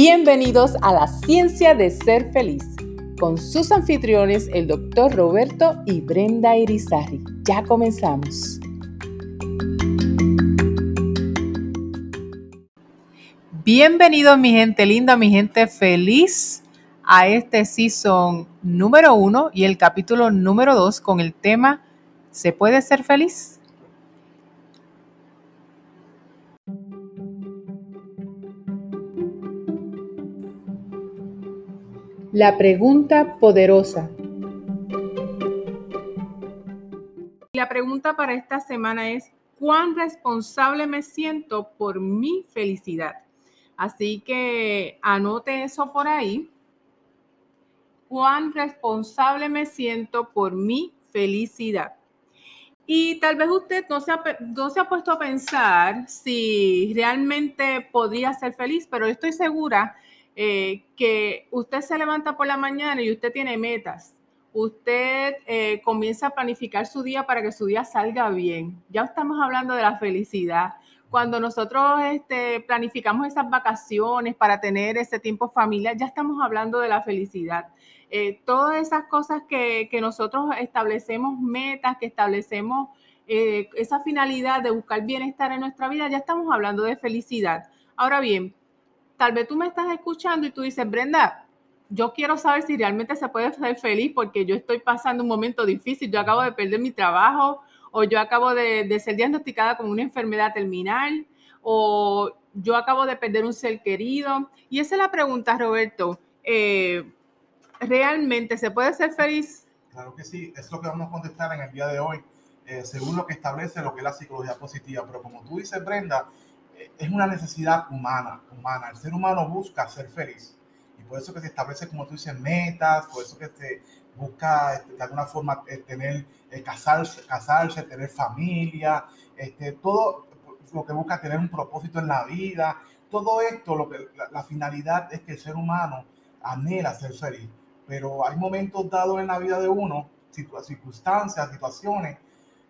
Bienvenidos a la ciencia de ser feliz con sus anfitriones, el doctor Roberto y Brenda Irizarry. Ya comenzamos. Bienvenidos mi gente linda, mi gente feliz a este season número uno y el capítulo número dos con el tema ¿Se puede ser feliz? La pregunta poderosa. La pregunta para esta semana es, ¿cuán responsable me siento por mi felicidad? Así que anote eso por ahí. ¿Cuán responsable me siento por mi felicidad? Y tal vez usted no se, ha, no se ha puesto a pensar si realmente podría ser feliz, pero estoy segura eh, que usted se levanta por la mañana y usted tiene metas. Usted eh, comienza a planificar su día para que su día salga bien. Ya estamos hablando de la felicidad. Cuando nosotros este, planificamos esas vacaciones para tener ese tiempo familiar, ya estamos hablando de la felicidad. Eh, todas esas cosas que, nosotros establecemos metas, que establecemos esa finalidad de buscar bienestar en nuestra vida, ya estamos hablando de felicidad. Ahora bien, tal vez tú me estás escuchando y tú dices, Brenda, yo quiero saber si realmente se puede ser feliz porque yo estoy pasando un momento difícil, yo acabo de perder mi trabajo o yo acabo de, ser diagnosticada con una enfermedad terminal o yo acabo de perder un ser querido. Y esa es la pregunta, Roberto. Eh, ¿Realmente se puede ser feliz? Claro que sí, es lo que vamos a contestar en el día de hoy, eh, según lo que establece lo que es la psicología positiva. Pero como tú dices, Brenda, es una necesidad humana, humana. El ser humano busca ser feliz. Y por eso que se establece, como tú dices, metas, por eso que se busca este, de alguna forma eh, tener, eh, casarse, casarse, tener familia, este, todo lo que busca tener un propósito en la vida. Todo esto, lo que, la, finalidad es que el ser humano anhela ser feliz. Pero hay momentos dados en la vida de uno, circunstancias, situaciones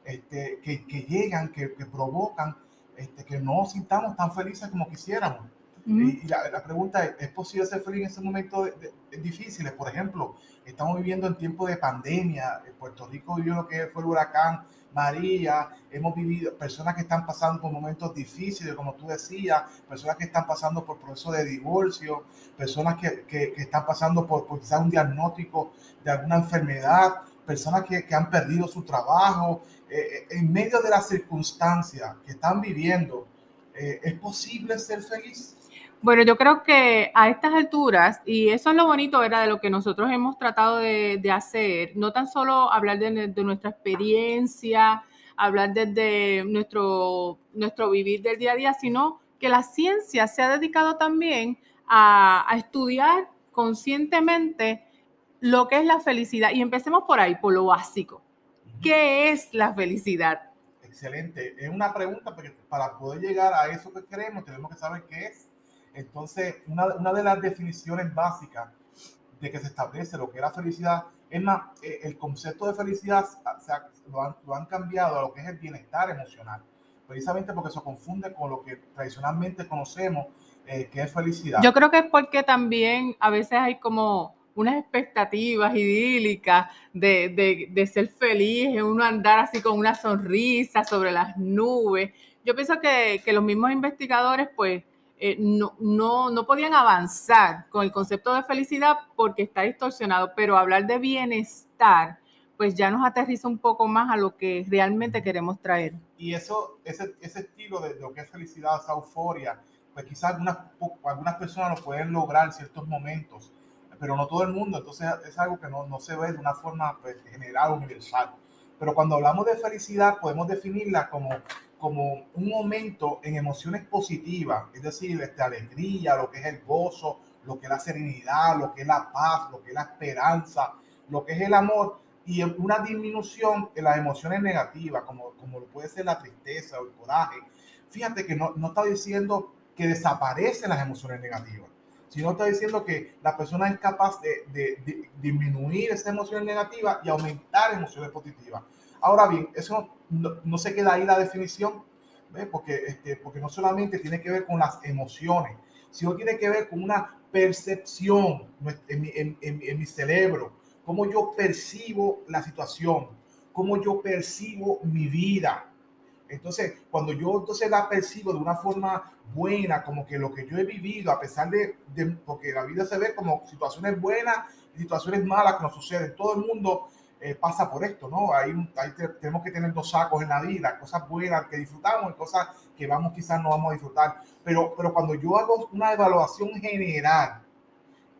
este, que, que, llegan, que, que provocan este, que no sintamos tan felices como quisiéramos. Y, la, pregunta es, ¿es posible ser feliz en ese momento de, difíciles? Por ejemplo, estamos viviendo en tiempos de pandemia. En Puerto Rico vivió lo que fue el huracán María. Hemos vivido personas que están pasando por momentos difíciles, como tú decías, personas que están pasando por procesos de divorcio, personas que, que, que están pasando por, por, quizás un diagnóstico de alguna enfermedad, personas que, que han perdido su trabajo, eh, en medio de las circunstancias que están viviendo, eh, ¿es posible ser feliz? Bueno, yo creo que a estas alturas, y eso es lo bonito, ¿verdad? De lo que nosotros hemos tratado de, hacer, no tan solo hablar de, nuestra experiencia, hablar desde nuestro, nuestro vivir del día a día, sino que la ciencia se ha dedicado también a estudiar conscientemente lo que es la felicidad. Y empecemos por ahí, por lo básico. ¿Qué es la felicidad? Excelente. Es una pregunta porque para poder llegar a eso que queremos tenemos que saber qué es. Entonces, una, una de las definiciones básicas de que se establece lo que es la felicidad, es más, eh, el concepto de felicidad se lo, han, lo, han, cambiado a lo que es el bienestar emocional, precisamente porque se confunde con lo que tradicionalmente conocemos eh, que es felicidad. Yo creo que es porque también a veces hay como unas expectativas idílicas de, de, de, ser feliz, uno andar así con una sonrisa sobre las nubes. Yo pienso que, que los mismos investigadores, pues, eh, no, no, no podían avanzar con el concepto de felicidad porque está distorsionado, pero hablar de bienestar, pues ya nos aterriza un poco más a lo que realmente queremos traer. Y eso, ese, ese estilo de, de lo que es felicidad, esa euforia, pues quizás algunas, algunas personas lo pueden lograr en ciertos momentos, pero no todo el mundo, entonces es algo que no, no se ve de una forma pues, general, universal. Pero cuando hablamos de felicidad, podemos definirla como, como un momento en emociones positivas, es decir, esta alegría, lo que es el gozo, lo que es la serenidad, lo que es la paz, lo que es la esperanza, lo que es el amor, y una disminución en las emociones negativas, como, como puede ser la tristeza o el coraje. Fíjate que no, no está diciendo que desaparecen las emociones negativas sino está diciendo que la persona es capaz de, de, de disminuir esa emoción negativa y aumentar emociones positivas. Ahora bien, eso no, no se queda ahí la definición, ¿ves? Porque, este, porque no solamente tiene que ver con las emociones, sino tiene que ver con una percepción en mi, cerebro, cómo yo percibo la situación, cómo yo percibo mi vida. Entonces, cuando yo entonces la percibo de una forma buena, como que lo que yo he vivido, a pesar de, de porque la vida se ve como situaciones buenas y situaciones malas que nos suceden, todo el mundo eh, pasa por esto, ¿no? Hay, tenemos que tener dos sacos en la vida, cosas buenas que disfrutamos y cosas que vamos quizás no vamos a disfrutar. Pero, pero cuando yo hago una evaluación general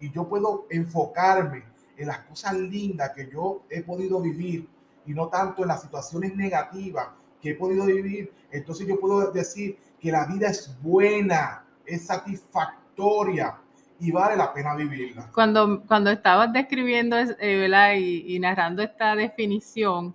y yo puedo enfocarme en las cosas lindas que yo he podido vivir y no tanto en las situaciones negativas que he podido vivir, entonces yo puedo decir que la vida es buena, es satisfactoria, y vale la pena vivirla. Cuando, cuando estabas describiendo eh, Y, narrando esta definición,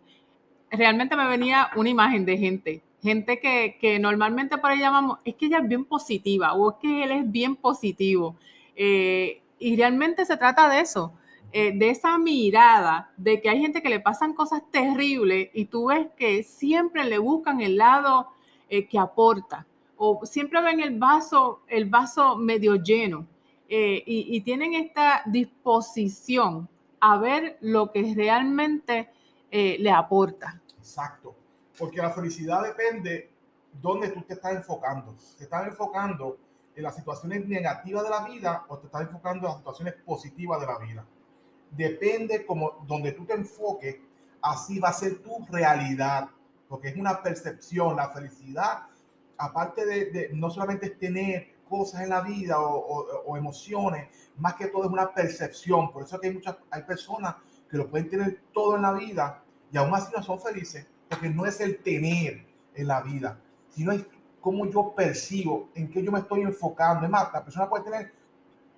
realmente me venía una imagen de gente, gente que, que, normalmente por ahí llamamos, es que ella es bien positiva o es que él es bien positivo. Eh, y realmente se trata de eso, eh, de esa mirada de que hay gente que le pasan cosas terribles y tú ves que siempre le buscan el lado que aporta o siempre ven el vaso, el vaso medio lleno. Eh, y, tienen esta disposición a ver lo que realmente eh, le aporta. Exacto, porque la felicidad depende dónde tú te estás enfocando. ¿Te estás enfocando en las situaciones negativas de la vida o te estás enfocando en las situaciones positivas de la vida? Depende como donde tú te enfoques, así va a ser tu realidad, porque es una percepción, la felicidad, aparte de, de no solamente es tener cosas en la vida o, emociones, más que todo es una percepción. Por eso que hay muchas, hay personas que lo pueden tener todo en la vida y aún así no son felices, porque no es el tener en la vida, sino es cómo yo percibo, en qué yo me estoy enfocando. Es más, la persona puede tener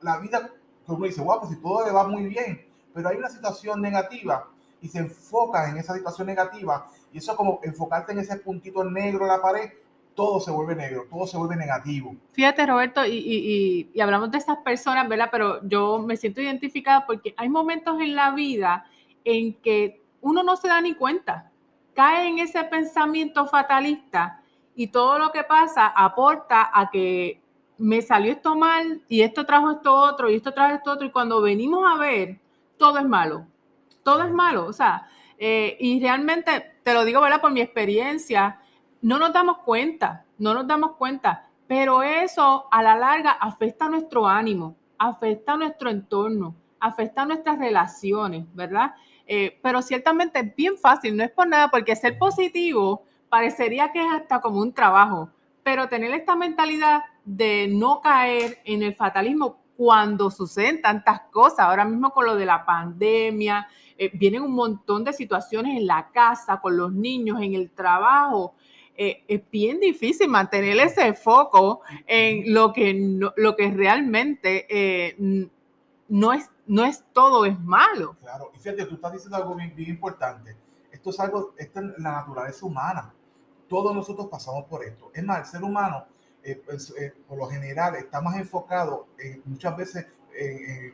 la vida, como dice, guau, pues si todo le va muy bien, pero hay una situación negativa y se enfoca en esa situación negativa y eso es como enfocarte en ese puntito negro en la pared todo se vuelve negro, todo se vuelve negativo. Fíjate, Roberto, y, hablamos de estas personas, ¿verdad? Pero yo me siento identificada porque hay momentos en la vida en que uno no se da ni cuenta, cae en ese pensamiento fatalista y todo lo que pasa aporta a que me salió esto mal y esto trajo esto otro y esto trajo esto otro y cuando venimos a ver, todo es malo, todo es malo, o sea, eh, y realmente te lo digo, ¿verdad? Por mi experiencia, no nos damos cuenta, no nos damos cuenta, pero eso a la larga afecta a nuestro ánimo, afecta a nuestro entorno, afecta a nuestras relaciones, ¿verdad? Eh, pero ciertamente es bien fácil, no es por nada, porque ser positivo parecería que es hasta como un trabajo, pero tener esta mentalidad de no caer en el fatalismo cuando suceden tantas cosas, ahora mismo con lo de la pandemia, eh, vienen un montón de situaciones en la casa, con los niños, en el trabajo, eh, es bien difícil mantener ese foco en lo que, lo que realmente eh, no, es, no es todo, es malo. Claro, y fíjate, tú estás diciendo algo bien, importante. Esto es algo, esto es la naturaleza humana. Todos nosotros pasamos por esto. Es más, el ser humano, eh, pues, por lo general, está más enfocado en, muchas veces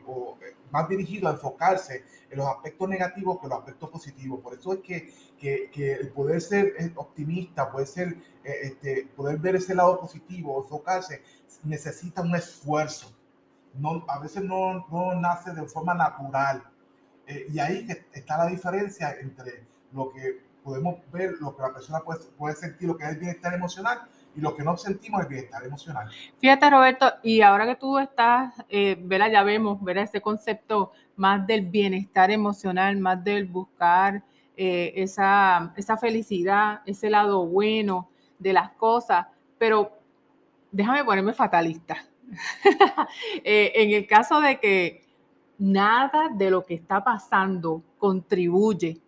o más dirigido a enfocarse en los aspectos negativos que los aspectos positivos. Por eso es que, que, que el poder ser eh, optimista, poder, ser, eh, este, poder ver ese lado positivo, enfocarse, necesita un esfuerzo. No, a veces no, no nace de forma natural. Eh, y ahí está la diferencia entre lo que podemos ver, lo que la persona puede, puede sentir, lo que es el bienestar emocional y lo que no sentimos el bienestar emocional. Fíjate, Roberto, y ahora que tú estás, eh, ya vemos, ¿verdad? Ese concepto más del bienestar emocional, más del buscar eh, esa, esa felicidad, ese lado bueno de las cosas, pero déjame ponerme fatalista. Eh, en el caso de que nada de lo que está pasando contribuye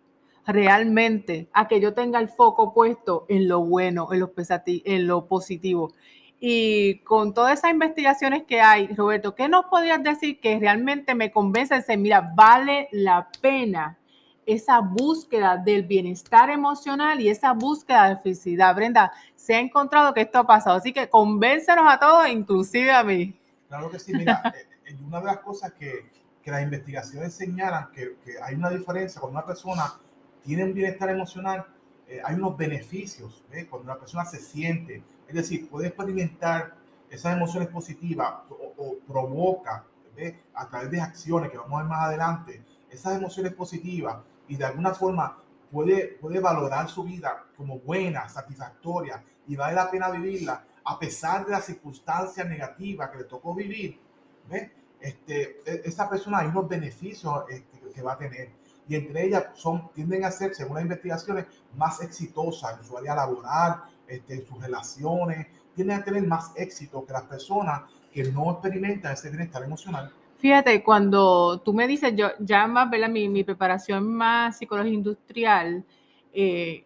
realmente a que yo tenga el foco puesto en lo bueno, en lo, en lo positivo. Y con todas esas investigaciones que hay, Roberto, ¿qué nos podrías decir que realmente me convence de mira, vale la pena esa búsqueda del bienestar emocional y esa búsqueda de felicidad? Brenda, se ha encontrado que esto ha pasado, así que convéncenos a todos, inclusive a mí. Claro que sí, mira, eh, eh, una de las cosas que, que las investigaciones señalan que, que hay una diferencia con una persona tiene un bienestar emocional, eh, hay unos beneficios cuando una persona se siente, es decir, puede experimentar esas emociones positivas, o provoca a través de acciones que vamos a ver más adelante, esas emociones positivas y de alguna forma puede, puede valorar su vida como buena, satisfactoria y vale la pena vivirla a pesar de las circunstancias negativas que le tocó vivir, Este, e, esa persona hay unos beneficios este, que va a tener y entre ellas son, tienden a ser, según las investigaciones, más exitosas en su área laboral, este, en sus relaciones, tienden a tener más éxito que las personas que no experimentan ese bienestar emocional. Fíjate, cuando tú me dices, yo ya más, ¿verdad? Mi, mi preparación más psicología industrial, eh,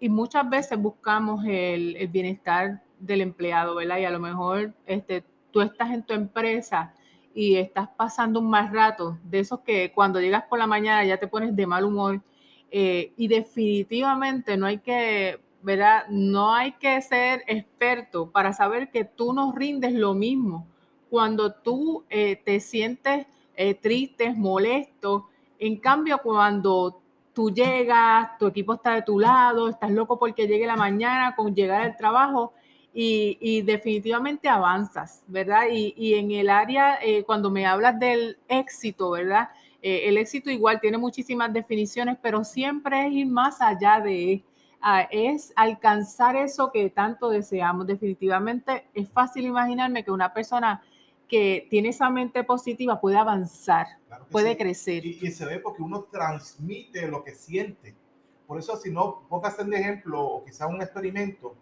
y muchas veces buscamos el, el, bienestar del empleado, ¿verdad? Y a lo mejor este, tú estás en tu empresa y estás pasando un mal rato, de esos que cuando llegas por la mañana ya te pones de mal humor, eh, y definitivamente no hay que ¿verdad? No hay que ser experto para saber que tú no rindes lo mismo. Cuando tú eh, te sientes eh, triste, molesto, en cambio cuando tú llegas, tu equipo está de tu lado, estás loco porque llegue la mañana con llegar al trabajo y, definitivamente avanzas, ¿verdad? Y, en el área, eh, cuando me hablas del éxito, ¿verdad? el éxito igual tiene muchísimas definiciones, pero siempre es ir más allá de es alcanzar eso que tanto deseamos. Definitivamente es fácil imaginarme que una persona que tiene esa mente positiva puede avanzar, puede crecer. Y, se ve porque uno transmite lo que siente. Por eso, si no, pongas de ejemplo o quizá un experimento,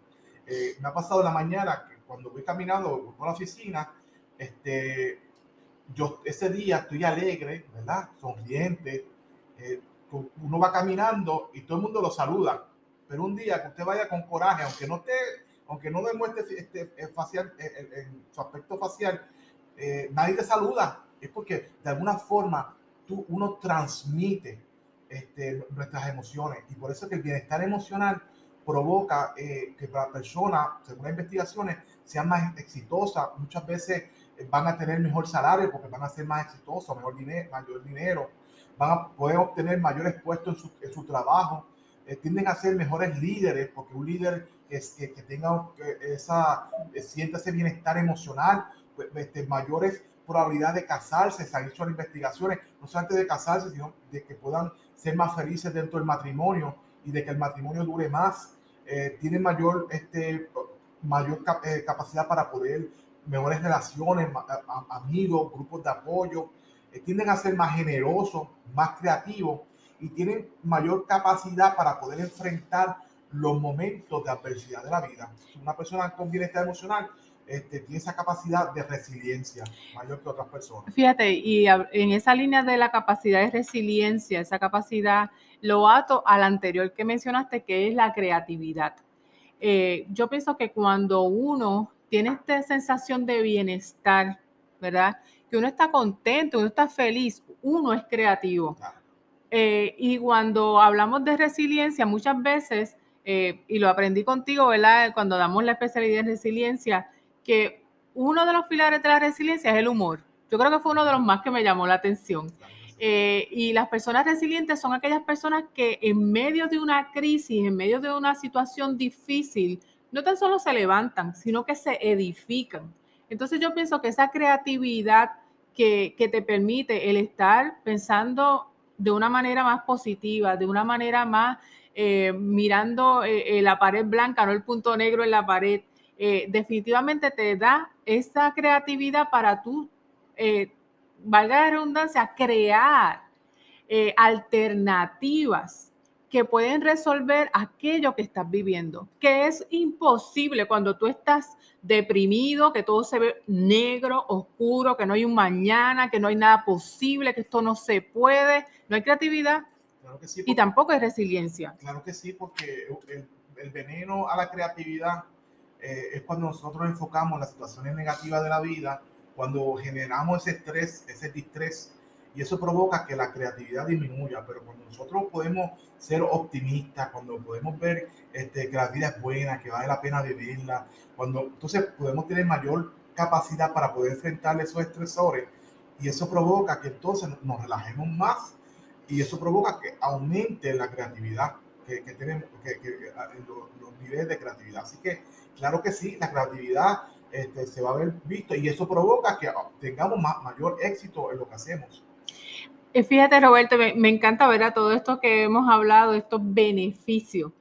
eh, me ha pasado la mañana que cuando voy caminando por la oficina, este, yo ese día estoy alegre, ¿verdad? Sonriente. Eh, uno va caminando y todo el mundo lo saluda pero un día que usted vaya con coraje, aunque no te, aunque no demuestre este, eh, facial, en, eh, eh, su aspecto facial, nadie te saluda. Es porque de alguna forma tú, uno transmite este, nuestras emociones. Y por eso que el bienestar emocional provoca que para personas, según las investigaciones, sean más exitosas. Muchas veces van a tener mejor salario porque van a ser más exitosos, mejor dinero, mayor dinero, van a poder obtener mayores puestos en su, en su trabajo. Eh, tienden a ser mejores líderes, porque un líder es, que, que tenga esa, eh, sienta ese bienestar emocional, pues, este, mayores probabilidades de casarse, se han hecho investigaciones, no solamente de casarse, sino de que puedan ser más felices dentro del matrimonio y de que el matrimonio dure más, eh, tienen mayor, este, mayor capacidad para poder, mejores relaciones, amigos, grupos de apoyo, tienden a ser más generosos, más creativos y tienen mayor capacidad para poder enfrentar los momentos de adversidad de la vida. Una persona con bienestar emocional este, tiene esa capacidad de resiliencia mayor que otras personas. Fíjate, y en esa línea de la capacidad de resiliencia, esa capacidad, lo ato al anterior que mencionaste, que es la creatividad. Eh, yo pienso que cuando uno tiene esta sensación de bienestar, ¿verdad? Que uno está contento, uno está feliz, uno es creativo. Eh, y cuando hablamos de resiliencia, muchas veces, eh, y lo aprendí contigo, ¿verdad? Cuando damos la especialidad en resiliencia, que uno de los pilares de la resiliencia es el humor. Yo creo que fue uno de los más que me llamó la atención. Eh, y las personas resilientes son aquellas personas que en medio de una crisis, en medio de una situación difícil, no tan solo se levantan, sino que se edifican. Entonces yo pienso que esa creatividad que, te permite el estar pensando de una manera más positiva, de una manera más eh, mirando eh, la pared blanca, no el punto negro en la pared, definitivamente te da esa creatividad para tú, valga la redundancia, crear alternativas que pueden resolver aquello que estás viviendo, que es imposible cuando tú estás deprimido, que todo se ve negro, oscuro, que no hay un mañana, que no hay nada posible, que esto no se puede, no hay creatividad y tampoco hay resiliencia. Claro que sí, porque el, veneno a la creatividad eh, es cuando nosotros enfocamos las situaciones negativas de la vida, cuando generamos ese estrés, ese distrés y eso provoca que la creatividad disminuya, pero cuando nosotros podemos ser optimistas, cuando podemos ver este, que la vida es buena, que vale la pena vivirla, cuando entonces podemos tener mayor capacidad para poder enfrentar esos estresores y eso provoca que entonces nos relajemos más y eso provoca que aumente la creatividad que, tenemos, que, los, niveles de creatividad. Así que, claro que sí, la creatividad este, se va a ver visto y eso provoca que tengamos más, mayor éxito en lo que hacemos. Fíjate, Roberto, me, encanta ver a todo esto que hemos hablado, estos beneficios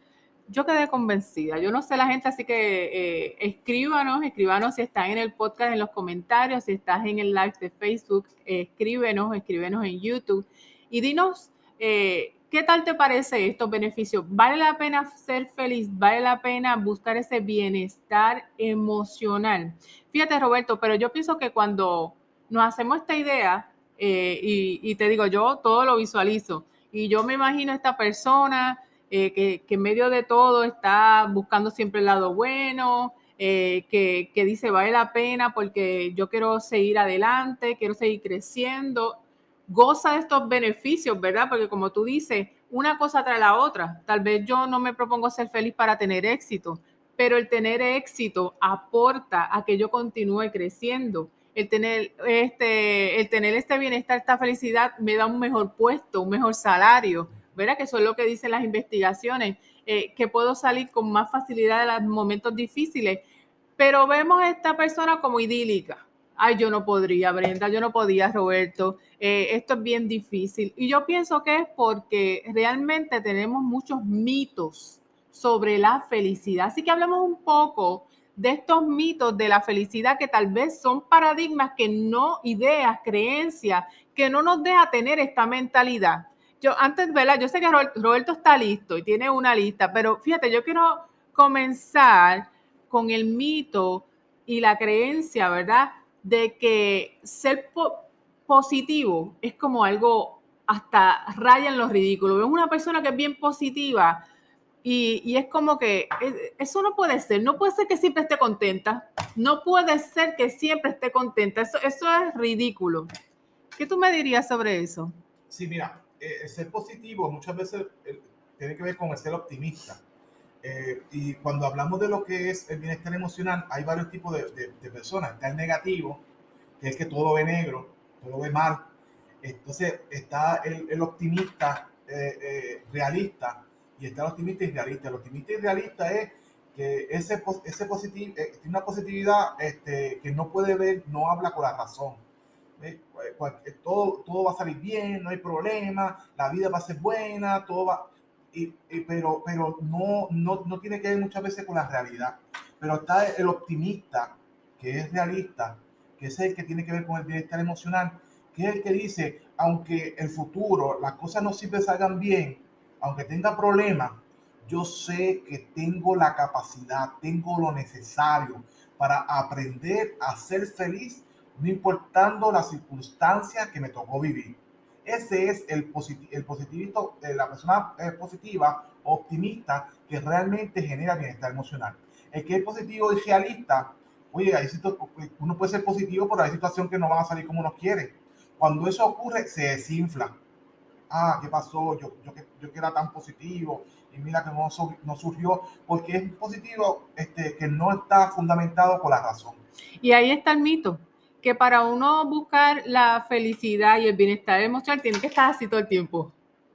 yo quedé convencida. Yo no sé la gente, así que eh, escríbanos, escríbanos si estás en el podcast, en los comentarios, si estás en el live de Facebook, escríbenos, escríbenos en YouTube y dinos eh, qué tal te parece estos beneficios. ¿Vale la pena ser feliz? ¿Vale la pena buscar ese bienestar emocional? Fíjate, Roberto, pero yo pienso que cuando nos hacemos esta idea, eh, y, te digo, yo todo lo visualizo, y yo me imagino esta persona eh, que, en medio de todo está buscando siempre el lado bueno, eh, que, dice vale la pena porque yo quiero seguir adelante, quiero seguir creciendo, goza de estos beneficios, ¿verdad? Porque como tú dices, una cosa trae la otra. Tal vez yo no me propongo ser feliz para tener éxito, pero el tener éxito aporta a que yo continúe creciendo. El tener este, el tener este bienestar, esta felicidad me da un mejor puesto, un mejor salario, ¿verdad? Que eso es lo que dicen las investigaciones, eh, que puedo salir con más facilidad de los momentos difíciles, pero vemos a esta persona como idílica. Ay, yo no podría, Brenda, yo no podía, Roberto, eh, esto es bien difícil. Y yo pienso que es porque realmente tenemos muchos mitos sobre la felicidad. Así que hablemos un poco de estos mitos de la felicidad que tal vez son paradigmas que no, ideas, creencias, que no nos deja tener esta mentalidad yo antes, ¿verdad? Yo sé que Roberto está listo y tiene una lista, pero fíjate, yo quiero comenzar con el mito y la creencia, ¿verdad? De que ser positivo es como algo hasta raya en lo ridículo. Veo una persona que es bien positiva y, y, es como que eso no puede ser. No puede ser que siempre esté contenta. No puede ser que siempre esté contenta. Eso, eso es ridículo. ¿Qué tú me dirías sobre eso? Sí, mira, eh, ser positivo muchas veces eh, tiene que ver con ser optimista. Eh, y cuando hablamos de lo que es el bienestar emocional, hay varios tipos de, de, personas. Está el negativo, que es que todo ve negro, todo ve mal. Entonces está el, el optimista realista y está el optimista irrealista. El optimista irrealista es que ese, ese positivo, tiene una positividad este, que no puede ver, no habla con la razón eh, todo, todo va a salir bien, no hay problema, la vida va a ser buena, todo va... Pero pero no, no, no tiene que ver muchas veces con la realidad. Pero está el optimista, que es realista, que es el que tiene que ver con el bienestar emocional, que es el que dice, aunque el futuro, las cosas no siempre salgan bien, aunque tenga problemas, yo sé que tengo la capacidad, tengo lo necesario para aprender a ser feliz no importando la circunstancia que me tocó vivir. Ese es el, el positivito, eh, la persona eh, positiva, optimista, que realmente genera bienestar emocional. El que es positivo y realista, oye, uno puede ser positivo, pero hay situación que no van a salir como uno quiere. Cuando eso ocurre, se desinfla. Ah, ¿qué pasó? Yo, yo, yo que era tan positivo y mira que no, no surgió, porque es positivo este, que no está fundamentado por la razón. Y ahí está el mito que para uno buscar la felicidad y el bienestar emocional tiene que estar así todo el tiempo.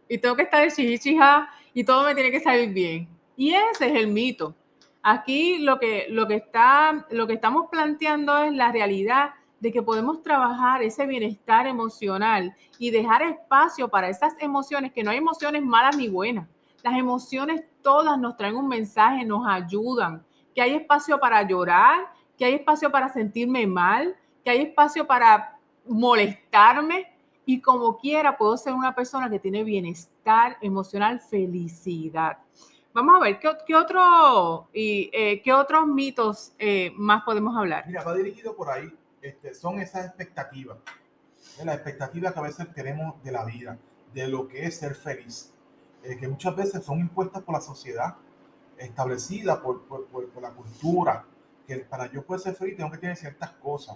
Y tengo que estar chichichija y todo me tiene que salir bien. Y ese es el mito. Aquí lo que, lo que, está, lo que estamos planteando es la realidad de que podemos trabajar ese bienestar emocional y dejar espacio para esas emociones, que no hay emociones malas ni buenas. Las emociones todas nos traen un mensaje, nos ayudan, que hay espacio para llorar, que hay espacio para sentirme mal, que hay espacio para molestarme y como quiera puedo ser una persona que tiene bienestar emocional, felicidad. Vamos a ver, ¿qué, otro, y, eh, ¿qué otros mitos eh, más podemos hablar? Mira, va dirigido por ahí. Este, son esas expectativas. Las expectativas que a veces tenemos de la vida, de lo que es ser feliz, eh, que muchas veces son impuestas por la sociedad, establecida por, por, por, la cultura, que para yo poder ser feliz tengo que tener ciertas cosas.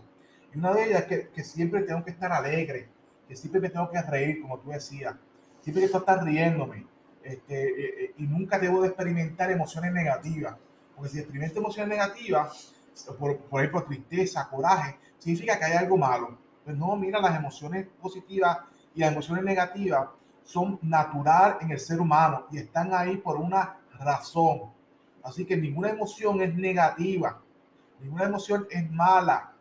Y una de ellas es que, siempre tengo que estar alegre, que siempre me tengo que reír, como tú decías. Siempre que estar riéndome. Este, eh, eh, y nunca debo de experimentar emociones negativas. Porque si experimento emociones negativas, por, por ejemplo, tristeza, coraje, significa que hay algo malo. Pues no, mira, las emociones positivas y las emociones negativas son natural en el ser humano y están ahí por una razón. Así que ninguna emoción es negativa. Ninguna emoción es mala,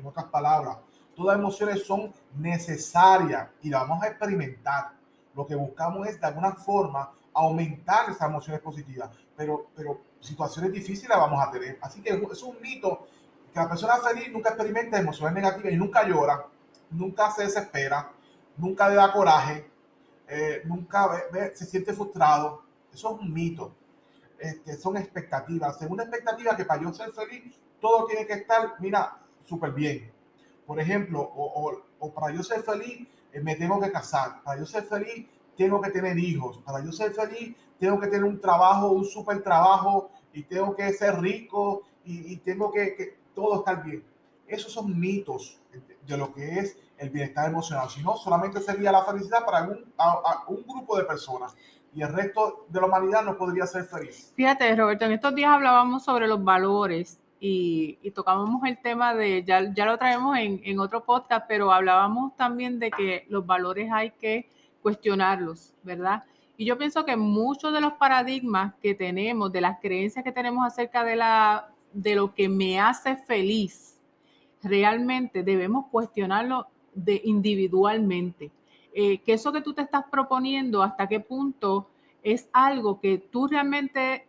en, otras palabras. Todas las emociones son necesarias y las vamos a experimentar. Lo que buscamos es de alguna forma aumentar esas emociones positivas, pero, pero situaciones difíciles las vamos a tener. Así que es un mito que la persona feliz nunca experimenta emociones negativas y nunca llora, nunca se desespera, nunca le da coraje, eh, nunca se siente frustrado. Eso es un mito. Este, son expectativas. Según expectativa que para yo ser feliz, todo tiene que estar, mira, súper bien. Por ejemplo, o, o, para yo ser feliz, eh, me tengo que casar. Para yo ser feliz, tengo que tener hijos. Para yo ser feliz, tengo que tener un trabajo, un súper trabajo, y tengo que ser rico, y, tengo que, que todo estar bien. Esos son mitos de lo que es el bienestar emocional, Si no, solamente sería la felicidad para un, un grupo de personas y el resto de la humanidad no podría ser feliz. Fíjate, Roberto, en estos días hablábamos sobre los valores y, y tocábamos el tema de, ya, ya lo traemos en, en, otro podcast, pero hablábamos también de que los valores hay que cuestionarlos, ¿verdad? Y yo pienso que muchos de los paradigmas que tenemos, de las creencias que tenemos acerca de, la, de lo que me hace feliz, realmente debemos cuestionarlo de individualmente. Eh, que eso que tú te estás proponiendo, hasta qué punto es algo que tú realmente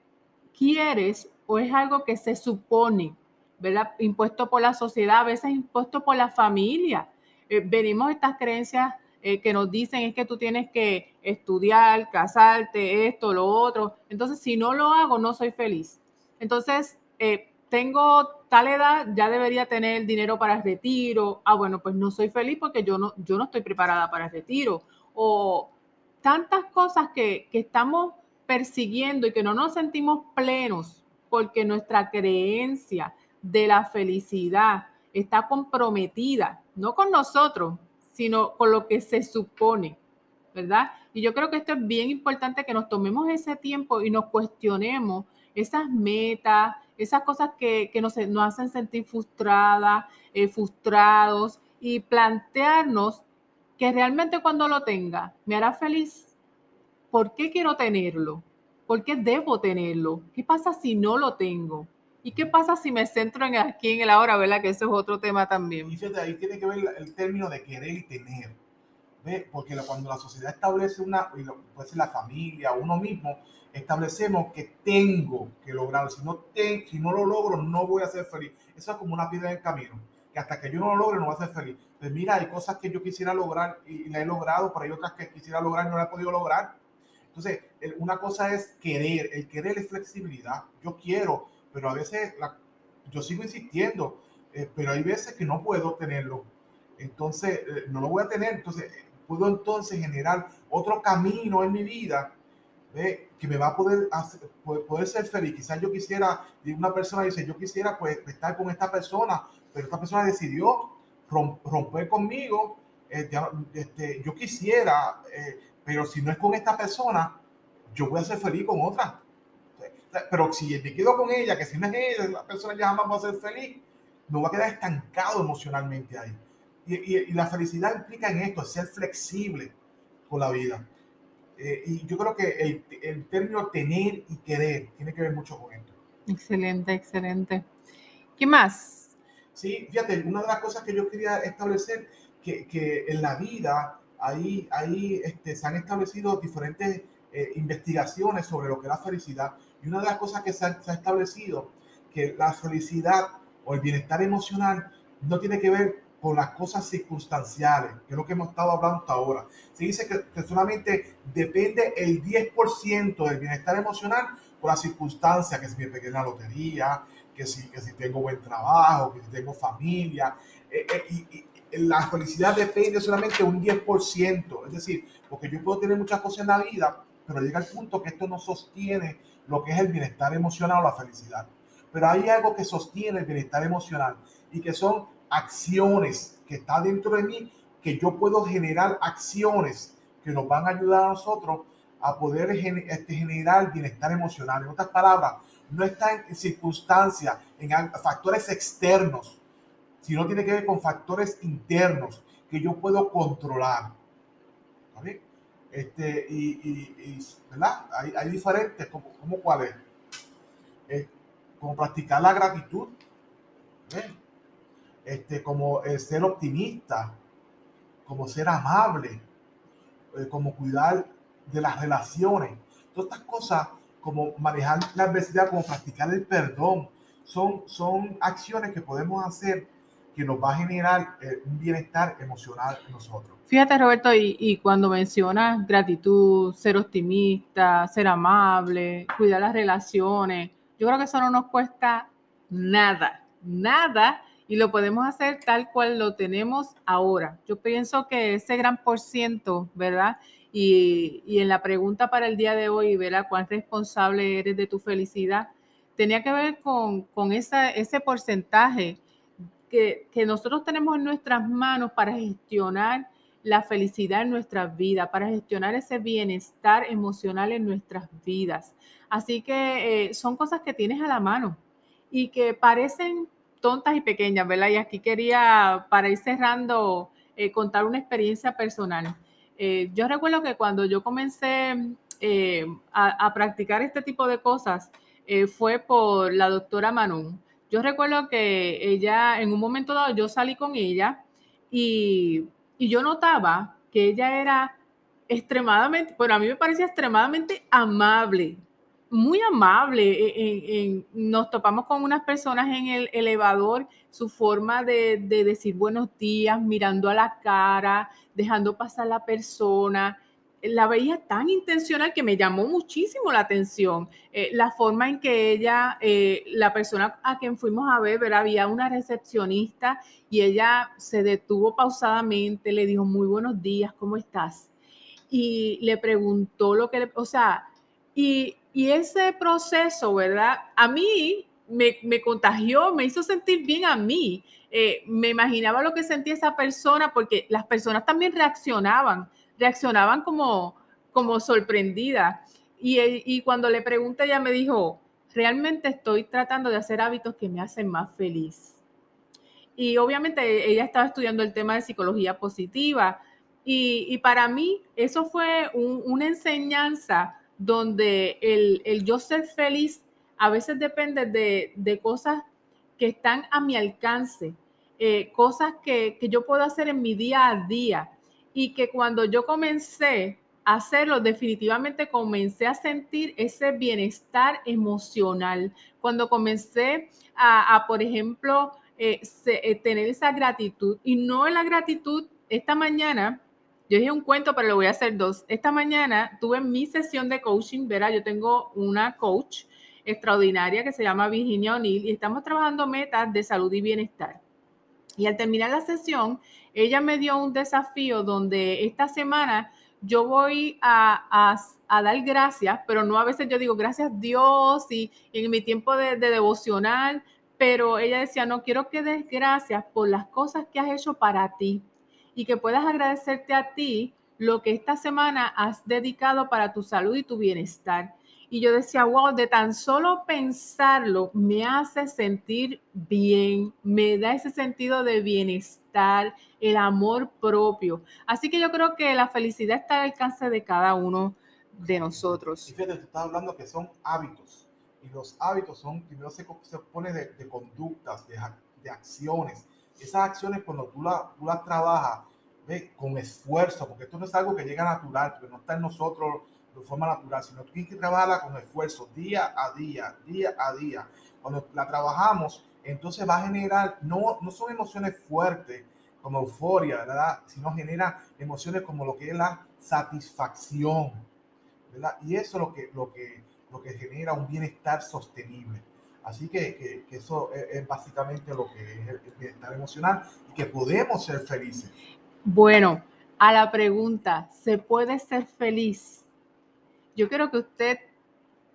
quieres o es algo que se supone, ¿verdad? Impuesto por la sociedad, a veces impuesto por la familia. Eh, venimos estas creencias eh, que nos dicen es que tú tienes que estudiar, casarte, esto, lo otro. Entonces, si no lo hago, no soy feliz. Entonces, tengo tal edad, ya debería tener dinero para el retiro. Ah, bueno, pues no soy feliz porque yo no, yo no estoy preparada para el retiro. O tantas cosas que, que estamos persiguiendo y que no nos sentimos plenos porque nuestra creencia de la felicidad está comprometida, no con nosotros, sino con lo que se supone, ¿verdad? Y yo creo que esto es bien importante que nos tomemos ese tiempo y nos cuestionemos esas metas, esas cosas que, nos, hacen sentir frustradas, eh, frustrados y plantearnos que realmente cuando lo tenga me hará feliz. ¿Por qué quiero tenerlo? ¿Por qué debo tenerlo? ¿Qué pasa si no lo tengo? ¿Y qué pasa si me centro en aquí en el ahora, verdad? Que eso es otro tema también. Y fíjate, ahí tiene que ver el término de querer y tener. ¿Ve? Porque cuando la sociedad establece una, puede ser la familia, uno mismo, establecemos que tengo que lograrlo. Si no, si no lo logro, no voy a ser feliz. Eso es como una piedra en el camino, que hasta que yo no lo logre, no voy a ser feliz. Pues mira, hay cosas que yo quisiera lograr y, la he logrado, pero hay otras que quisiera lograr y no la he podido lograr. Entonces, una cosa es querer, el querer es flexibilidad. Yo quiero, pero a veces yo sigo insistiendo, eh, pero hay veces que no puedo tenerlo. Entonces, eh, no lo voy a tener. Entonces, puedo entonces generar otro camino en mi vida que me va a poder, hacer, poder, ser feliz. Quizás yo quisiera, una persona dice, yo quisiera pues estar con esta persona, pero esta persona decidió romper conmigo. Eh, este, yo quisiera, eh, pero si no es con esta persona, yo voy a ser feliz con otra. Pero si me quedo con ella, que si no es ella, la persona ya jamás va a ser feliz, me voy a quedar estancado emocionalmente ahí. Y, y, y la felicidad implica en esto, ser flexible con la vida. Eh, y yo creo que el, el, término tener y querer tiene que ver mucho con esto. Excelente, excelente. ¿Qué más? Sí, fíjate, una de las cosas que yo quería establecer, que, que en la vida ahí, ahí este, se han establecido diferentes eh, investigaciones sobre lo que es la felicidad. Y una de las cosas que se ha, se ha establecido, que la felicidad o el bienestar emocional no tiene que ver con las cosas circunstanciales, que es lo que hemos estado hablando hasta ahora. Se dice que, solamente depende el 10% del bienestar emocional por las circunstancias, que si me pegué en la lotería, que si, que si tengo buen trabajo, que si tengo familia. Eh, eh, y, la felicidad depende solamente un 10%. Es decir, porque yo puedo tener muchas cosas en la vida, pero llega el punto que esto no sostiene lo que es el bienestar emocional o la felicidad. Pero hay algo que sostiene el bienestar emocional y que son acciones que está dentro de mí, que yo puedo generar acciones que nos van a ayudar a nosotros a poder este, generar bienestar emocional. En otras palabras, no está en circunstancias, en factores externos, sino tiene que ver con factores internos que yo puedo controlar. Este, y, ¿verdad? Hay, diferentes, como, como cuáles. como practicar la gratitud, Este, como eh, ser optimista, como ser amable, eh, como cuidar de las relaciones. Todas estas cosas, como manejar la adversidad, como practicar el perdón, son, son acciones que podemos hacer que nos va a generar eh, un bienestar emocional en nosotros. Fíjate, Roberto, y, cuando mencionas gratitud, ser optimista, ser amable, cuidar las relaciones, yo creo que eso no nos cuesta nada, nada, y lo podemos hacer tal cual lo tenemos ahora. Yo pienso que ese gran por ciento, ¿verdad? Y, y en la pregunta para el día de hoy, ¿verdad? ¿Cuán responsable eres de tu felicidad? Tenía que ver con, con esa, ese porcentaje que, nosotros tenemos en nuestras manos para gestionar la felicidad en nuestras vidas, para gestionar ese bienestar emocional en nuestras vidas. Así que eh, son cosas que tienes a la mano y que parecen tontas y pequeñas, ¿verdad? Y aquí quería, para ir cerrando, eh, contar una experiencia personal. Eh, yo recuerdo que cuando yo comencé a, a, practicar este tipo de cosas, fue por la doctora Manon. Yo recuerdo que ella, en un momento dado, yo salí con ella y y yo notaba que ella era extremadamente, bueno, a mí me parecía extremadamente amable, muy amable. E, e, nos topamos con unas personas en el elevador, su forma de, de, decir buenos días, mirando a la cara, dejando pasar la persona la veía tan intencional que me llamó muchísimo la atención. Eh, la forma en que ella, eh, la persona a quien fuimos a ver, había una recepcionista y ella se detuvo pausadamente, le dijo, muy buenos días, ¿cómo estás? Y le preguntó lo que, le, o sea, y, y ese proceso, ¿verdad? A mí me, me, contagió, me hizo sentir bien a mí. Eh, me imaginaba lo que sentía esa persona porque las personas también reaccionaban reaccionaban como, como sorprendida. Y, y cuando le pregunté, ella me dijo, realmente estoy tratando de hacer hábitos que me hacen más feliz. Y obviamente ella estaba estudiando el tema de psicología positiva. Y, y para mí eso fue un, una enseñanza donde el, el, yo ser feliz a veces depende de, de cosas que están a mi alcance, eh, cosas que, que, yo puedo hacer en mi día a día y que cuando yo comencé a hacerlo, definitivamente comencé a sentir ese bienestar emocional. Cuando comencé a, por ejemplo, eh, eh, tener esa gratitud y no la gratitud, esta mañana, yo dije un cuento, pero lo voy a hacer dos. Esta mañana tuve mi sesión de coaching, verá, yo tengo una coach extraordinaria que se llama Virginia O'Neill y estamos trabajando metas de salud y bienestar. Y al terminar la sesión, ella me dio un desafío donde esta semana yo voy a, dar gracias, pero no a veces yo digo gracias Dios y, en mi tiempo de, de, devocional, pero ella decía, no quiero que des gracias por las cosas que has hecho para ti y que puedas agradecerte a ti lo que esta semana has dedicado para tu salud y tu bienestar. Y yo decía, wow, de tan solo pensarlo me hace sentir bien, me da ese sentido de bienestar, el amor propio. Así que yo creo que la felicidad está al alcance de cada uno de nosotros. Y fíjate, tú estás hablando que son hábitos. Y los hábitos son, primero se, se pone de, de conductas, de, de, acciones. Esas acciones cuando tú, la, tú las trabajas ¿ve? con esfuerzo, porque esto no es algo que llega natural, porque no está en nosotros de forma natural, sino que tienes que trabajarla con esfuerzo, día a día, día a día. Cuando la trabajamos, entonces va a generar, no, no son emociones fuertes como euforia, ¿verdad? Sino genera emociones como lo que es la satisfacción, ¿verdad? Y eso es lo que, lo que, lo que genera un bienestar sostenible. Así que, que, que eso es, es, básicamente lo que es el bienestar emocional y que podemos ser felices. Bueno, a la pregunta, ¿se puede ser feliz? Yo quiero que usted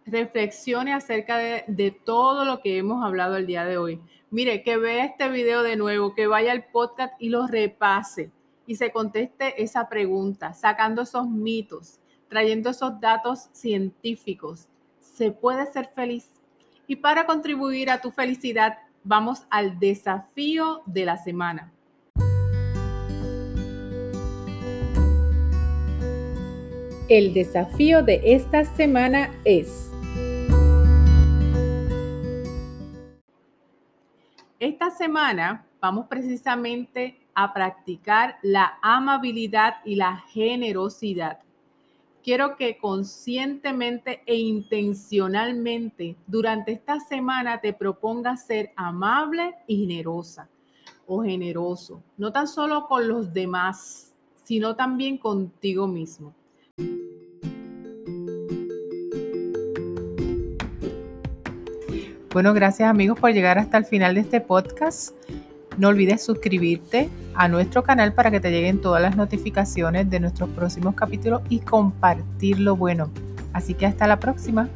reflexione acerca de, todo lo que hemos hablado el día de hoy. Mire, que vea este video de nuevo, que vaya al podcast y lo repase y se conteste esa pregunta, sacando esos mitos, trayendo esos datos científicos. ¿Se puede ser feliz? Y para contribuir a tu felicidad, vamos al desafío de la semana. El desafío de esta semana es Esta semana vamos precisamente a practicar la amabilidad y la generosidad. Quiero que conscientemente e intencionalmente durante esta semana te propongas ser amable y generosa o generoso, no tan solo con los demás, sino también contigo mismo. Bueno, gracias amigos por llegar hasta el final de este podcast. No olvides suscribirte a nuestro canal para que te lleguen todas las notificaciones de nuestros próximos capítulos y compartir lo bueno. Así que hasta la próxima.